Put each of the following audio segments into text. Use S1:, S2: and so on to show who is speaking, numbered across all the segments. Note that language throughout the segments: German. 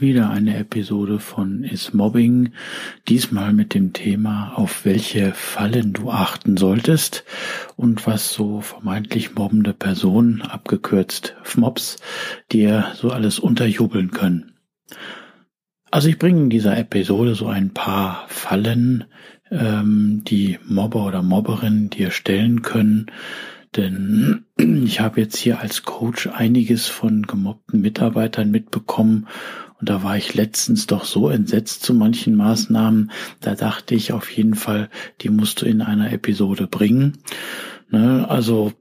S1: wieder eine Episode von Is Mobbing, diesmal mit dem Thema, auf welche Fallen du achten solltest und was so vermeintlich mobbende Personen, abgekürzt FMOBs, dir so alles unterjubeln können. Also ich bringe in dieser Episode so ein paar Fallen, ähm, die Mobber oder Mobberin dir stellen können, denn ich habe jetzt hier als Coach einiges von gemobbten Mitarbeitern mitbekommen und da war ich letztens doch so entsetzt zu manchen Maßnahmen, da dachte ich auf jeden Fall, die musst du in einer Episode bringen. Ne? Also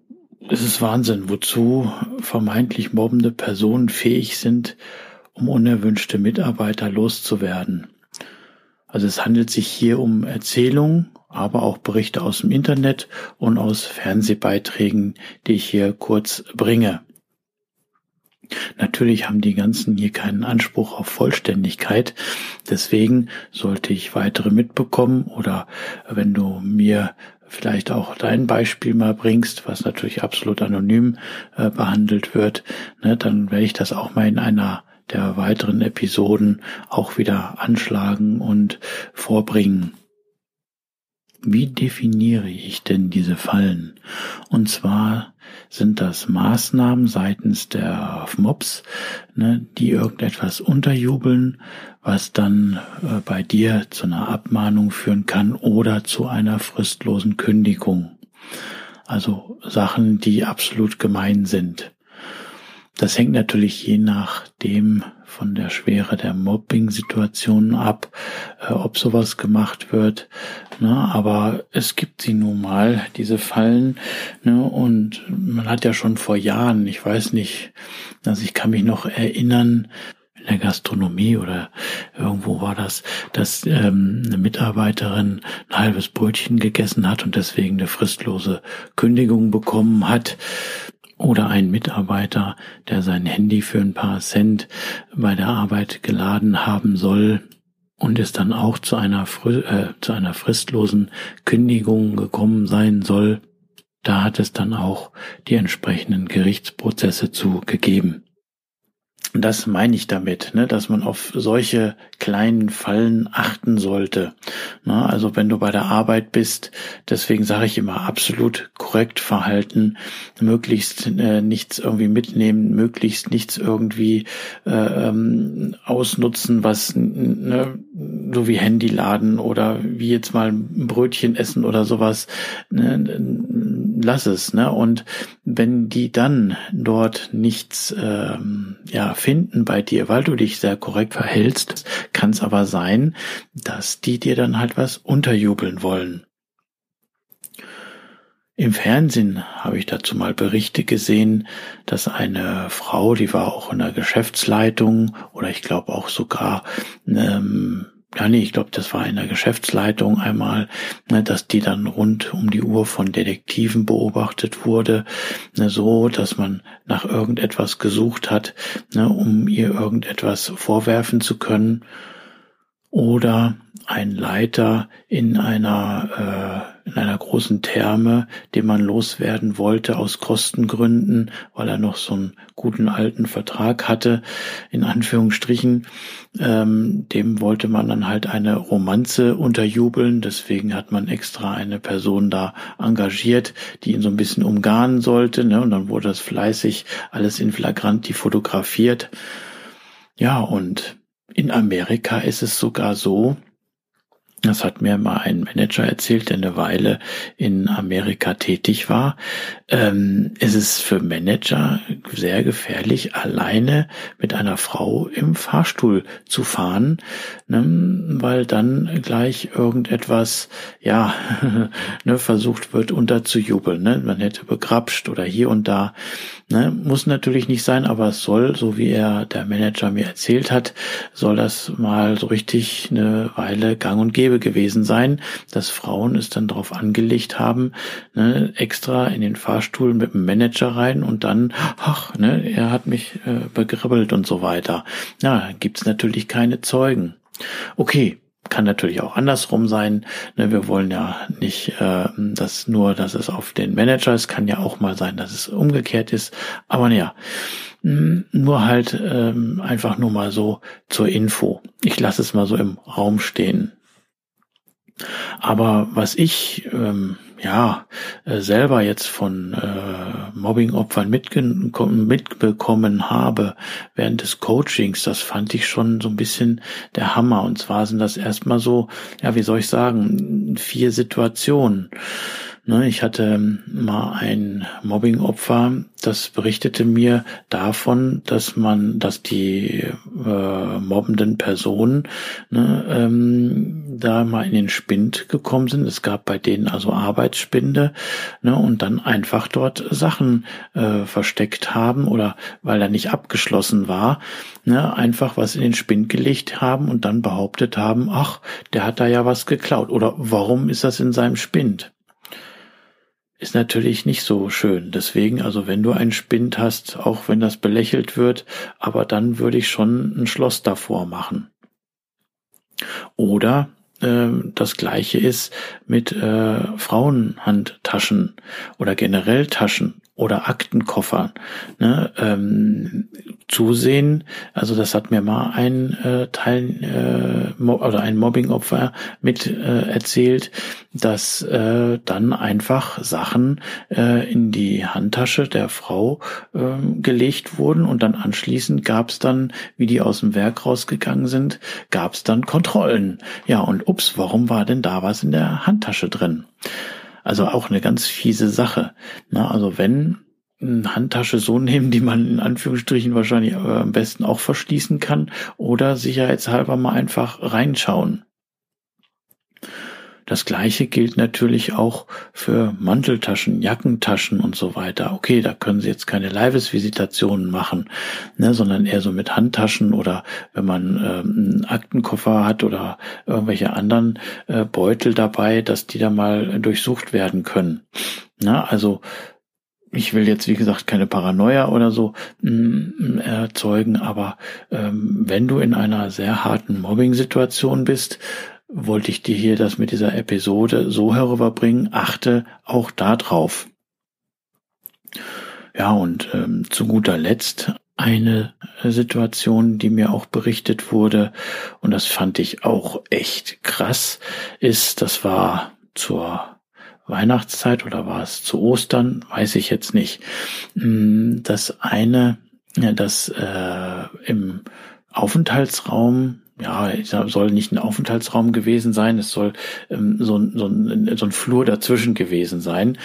S1: es ist Wahnsinn, wozu vermeintlich mobbende Personen fähig sind, um unerwünschte Mitarbeiter loszuwerden. Also es handelt sich hier um Erzählungen, aber auch Berichte aus dem Internet und aus Fernsehbeiträgen, die ich hier kurz bringe. Natürlich haben die ganzen hier keinen Anspruch auf Vollständigkeit. Deswegen sollte ich weitere mitbekommen oder wenn du mir vielleicht auch dein Beispiel mal bringst, was natürlich absolut anonym äh, behandelt wird, ne, dann werde ich das auch mal in einer der weiteren Episoden auch wieder anschlagen und vorbringen. Wie definiere ich denn diese Fallen? Und zwar sind das Maßnahmen seitens der Mobs, ne, die irgendetwas unterjubeln, was dann äh, bei dir zu einer Abmahnung führen kann oder zu einer fristlosen Kündigung. Also Sachen, die absolut gemein sind. Das hängt natürlich je nachdem von der Schwere der Mobbing-Situationen ab, äh, ob sowas gemacht wird. Ne? Aber es gibt sie nun mal, diese Fallen. Ne? Und man hat ja schon vor Jahren, ich weiß nicht, also ich kann mich noch erinnern, in der Gastronomie oder irgendwo war das, dass ähm, eine Mitarbeiterin ein halbes Brötchen gegessen hat und deswegen eine fristlose Kündigung bekommen hat oder ein Mitarbeiter, der sein Handy für ein paar Cent bei der Arbeit geladen haben soll und es dann auch zu einer, äh, zu einer fristlosen Kündigung gekommen sein soll, da hat es dann auch die entsprechenden Gerichtsprozesse zu gegeben. Das meine ich damit, ne, dass man auf solche kleinen Fallen achten sollte. Na, also wenn du bei der Arbeit bist, deswegen sage ich immer absolut korrekt verhalten, möglichst äh, nichts irgendwie mitnehmen, möglichst nichts irgendwie äh, ähm, ausnutzen, was ne, so wie Handy laden oder wie jetzt mal ein Brötchen essen oder sowas. Ne, lass es. Ne? Und wenn die dann dort nichts ähm, ja, finden bei dir, weil du dich sehr korrekt verhältst, kann es aber sein, dass die dir dann halt was unterjubeln wollen. Im Fernsehen habe ich dazu mal Berichte gesehen, dass eine Frau, die war auch in der Geschäftsleitung oder ich glaube auch sogar ähm, ja nee, ich glaube, das war in der Geschäftsleitung einmal, ne, dass die dann rund um die Uhr von Detektiven beobachtet wurde, ne, so, dass man nach irgendetwas gesucht hat, ne, um ihr irgendetwas vorwerfen zu können. Oder ein Leiter in einer, äh, in einer großen Therme, den man loswerden wollte aus Kostengründen, weil er noch so einen guten alten Vertrag hatte, in Anführungsstrichen. Ähm, dem wollte man dann halt eine Romanze unterjubeln. Deswegen hat man extra eine Person da engagiert, die ihn so ein bisschen umgarnen sollte. Ne? Und dann wurde das fleißig alles in Flagranti fotografiert. Ja, und in Amerika ist es sogar so, Das hat mir mal ein Manager erzählt, der eine Weile in Amerika tätig war. Ähm, es ist für Manager sehr gefährlich, alleine mit einer Frau im Fahrstuhl zu fahren, ne, weil dann gleich irgendetwas, ja, ne, versucht wird unterzujubeln. Ne? Man hätte begrapscht oder hier und da. Ne? Muss natürlich nicht sein, aber es soll, so wie er der Manager mir erzählt hat, soll das mal so richtig eine Weile gang und gäbe gewesen sein, dass Frauen es dann darauf angelegt haben, ne, extra in den Fahrstuhl mit dem Manager rein und dann, ach, ne, er hat mich äh, begribbelt und so weiter. Ja, gibt's natürlich keine Zeugen. Okay, kann natürlich auch andersrum sein. Ne, wir wollen ja nicht, äh, dass nur, dass es auf den Manager ist. Kann ja auch mal sein, dass es umgekehrt ist. Aber naja, nur halt ähm, einfach nur mal so zur Info. Ich lasse es mal so im Raum stehen. Aber was ich ähm, ja äh, selber jetzt von äh, Mobbing-Opfern mitbekommen habe während des Coachings, das fand ich schon so ein bisschen der Hammer. Und zwar sind das erstmal so, ja, wie soll ich sagen, vier Situationen. Ne, ich hatte ähm, mal ein Mobbing-Opfer, das berichtete mir davon, dass man, dass die äh, mobbenden Personen ne, ähm, da mal in den Spind gekommen sind. Es gab bei denen also Arbeitsspinde ne, und dann einfach dort Sachen äh, versteckt haben oder weil er nicht abgeschlossen war, ne, einfach was in den Spind gelegt haben und dann behauptet haben, ach, der hat da ja was geklaut oder warum ist das in seinem Spind? Ist natürlich nicht so schön. Deswegen, also wenn du einen Spind hast, auch wenn das belächelt wird, aber dann würde ich schon ein Schloss davor machen. Oder äh, das gleiche ist mit äh, Frauenhandtaschen oder generell Taschen oder Aktenkoffern. Ne, ähm, zusehen, also das hat mir mal ein äh, Teil äh, oder ein Mobbingopfer mit äh, erzählt, dass äh, dann einfach Sachen äh, in die Handtasche der Frau äh, gelegt wurden und dann anschließend gab es dann, wie die aus dem Werk rausgegangen sind, gab es dann Kontrollen. Ja und ups, warum war denn da was in der Handtasche drin? Also auch eine ganz fiese Sache. Na, also wenn eine Handtasche so nehmen, die man in Anführungsstrichen wahrscheinlich äh, am besten auch verschließen kann oder sicherheitshalber mal einfach reinschauen. Das gleiche gilt natürlich auch für Manteltaschen, Jackentaschen und so weiter. Okay, da können Sie jetzt keine Leibesvisitationen machen, ne, sondern eher so mit Handtaschen oder wenn man ähm, einen Aktenkoffer hat oder irgendwelche anderen äh, Beutel dabei, dass die da mal durchsucht werden können. Na, also ich will jetzt, wie gesagt, keine Paranoia oder so mm, erzeugen, aber ähm, wenn du in einer sehr harten Mobbing-Situation bist, wollte ich dir hier das mit dieser Episode so herüberbringen, achte auch da drauf. Ja, und ähm, zu guter Letzt eine Situation, die mir auch berichtet wurde, und das fand ich auch echt krass, ist, das war zur Weihnachtszeit oder war es zu Ostern, weiß ich jetzt nicht. Mm, das eine, das äh, im Aufenthaltsraum ja, ich soll nicht ein Aufenthaltsraum gewesen sein, es soll ähm, so, so, ein, so ein Flur dazwischen gewesen sein.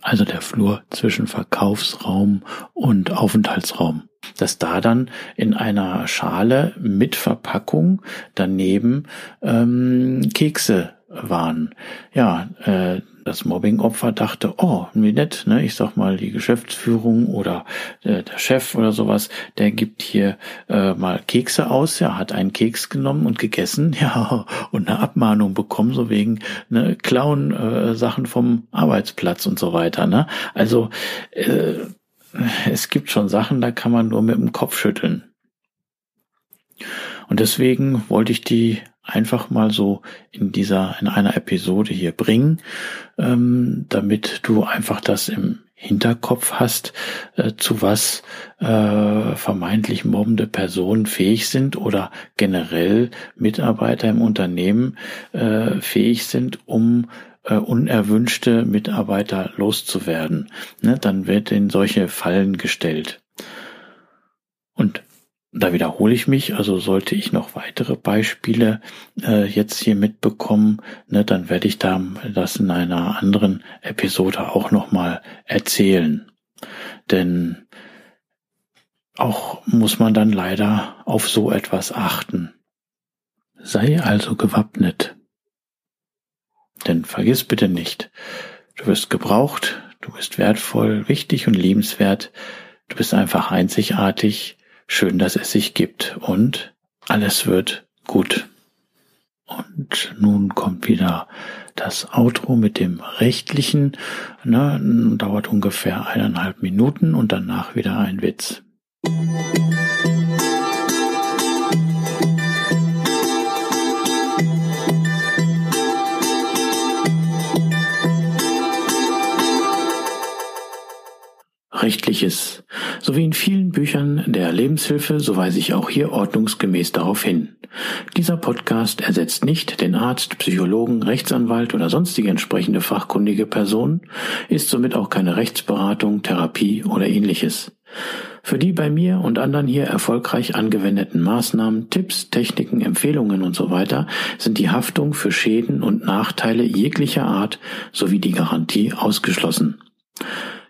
S1: Also der Flur zwischen Verkaufsraum und Aufenthaltsraum. Dass da dann in einer Schale mit Verpackung daneben ähm, Kekse waren. Ja, äh, das Mobbing-Opfer dachte, oh, wie nett, ne? Ich sag mal, die Geschäftsführung oder äh, der Chef oder sowas, der gibt hier äh, mal Kekse aus, ja, hat einen Keks genommen und gegessen, ja, und eine Abmahnung bekommen, so wegen ne, klauen äh, Sachen vom Arbeitsplatz und so weiter, ne? Also äh, es gibt schon Sachen, da kann man nur mit dem Kopf schütteln. Und deswegen wollte ich die einfach mal so in dieser, in einer Episode hier bringen, ähm, damit du einfach das im Hinterkopf hast, äh, zu was äh, vermeintlich mobbende Personen fähig sind oder generell Mitarbeiter im Unternehmen äh, fähig sind, um äh, unerwünschte Mitarbeiter loszuwerden. Ne, dann wird in solche Fallen gestellt. Da wiederhole ich mich, also sollte ich noch weitere Beispiele äh, jetzt hier mitbekommen, ne, dann werde ich da das in einer anderen Episode auch nochmal erzählen. Denn auch muss man dann leider auf so etwas achten. Sei also gewappnet. Denn vergiss bitte nicht, du wirst gebraucht, du bist wertvoll, wichtig und liebenswert, du bist einfach einzigartig, schön, dass es sich gibt und alles wird gut. Und nun kommt wieder das Outro mit dem rechtlichen, ne, dauert ungefähr eineinhalb Minuten und danach wieder ein Witz. Rechtliches. So wie in vielen Büchern der Lebenshilfe, so weise ich auch hier ordnungsgemäß darauf hin. Dieser Podcast ersetzt nicht den Arzt, Psychologen, Rechtsanwalt oder sonstige entsprechende fachkundige Person, ist somit auch keine Rechtsberatung, Therapie oder ähnliches. Für die bei mir und anderen hier erfolgreich angewendeten Maßnahmen, Tipps, Techniken, Empfehlungen und so sind die Haftung für Schäden und Nachteile jeglicher Art sowie die Garantie ausgeschlossen.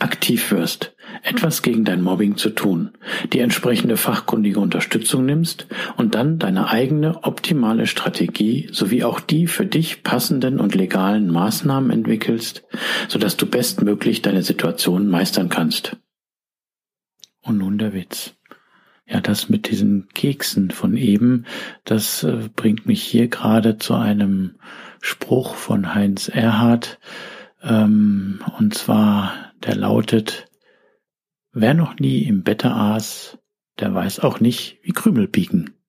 S1: aktiv wirst, etwas gegen dein Mobbing zu tun, die entsprechende fachkundige Unterstützung nimmst und dann deine eigene optimale Strategie sowie auch die für dich passenden und legalen Maßnahmen entwickelst, sodass du bestmöglich deine Situation meistern kannst. Und nun der Witz. Ja, das mit diesen Keksen von eben, das äh, bringt mich hier gerade zu einem Spruch von Heinz Erhardt, ähm, und zwar der lautet, wer noch nie im Bette aß, der weiß auch nicht, wie Krümel biegen.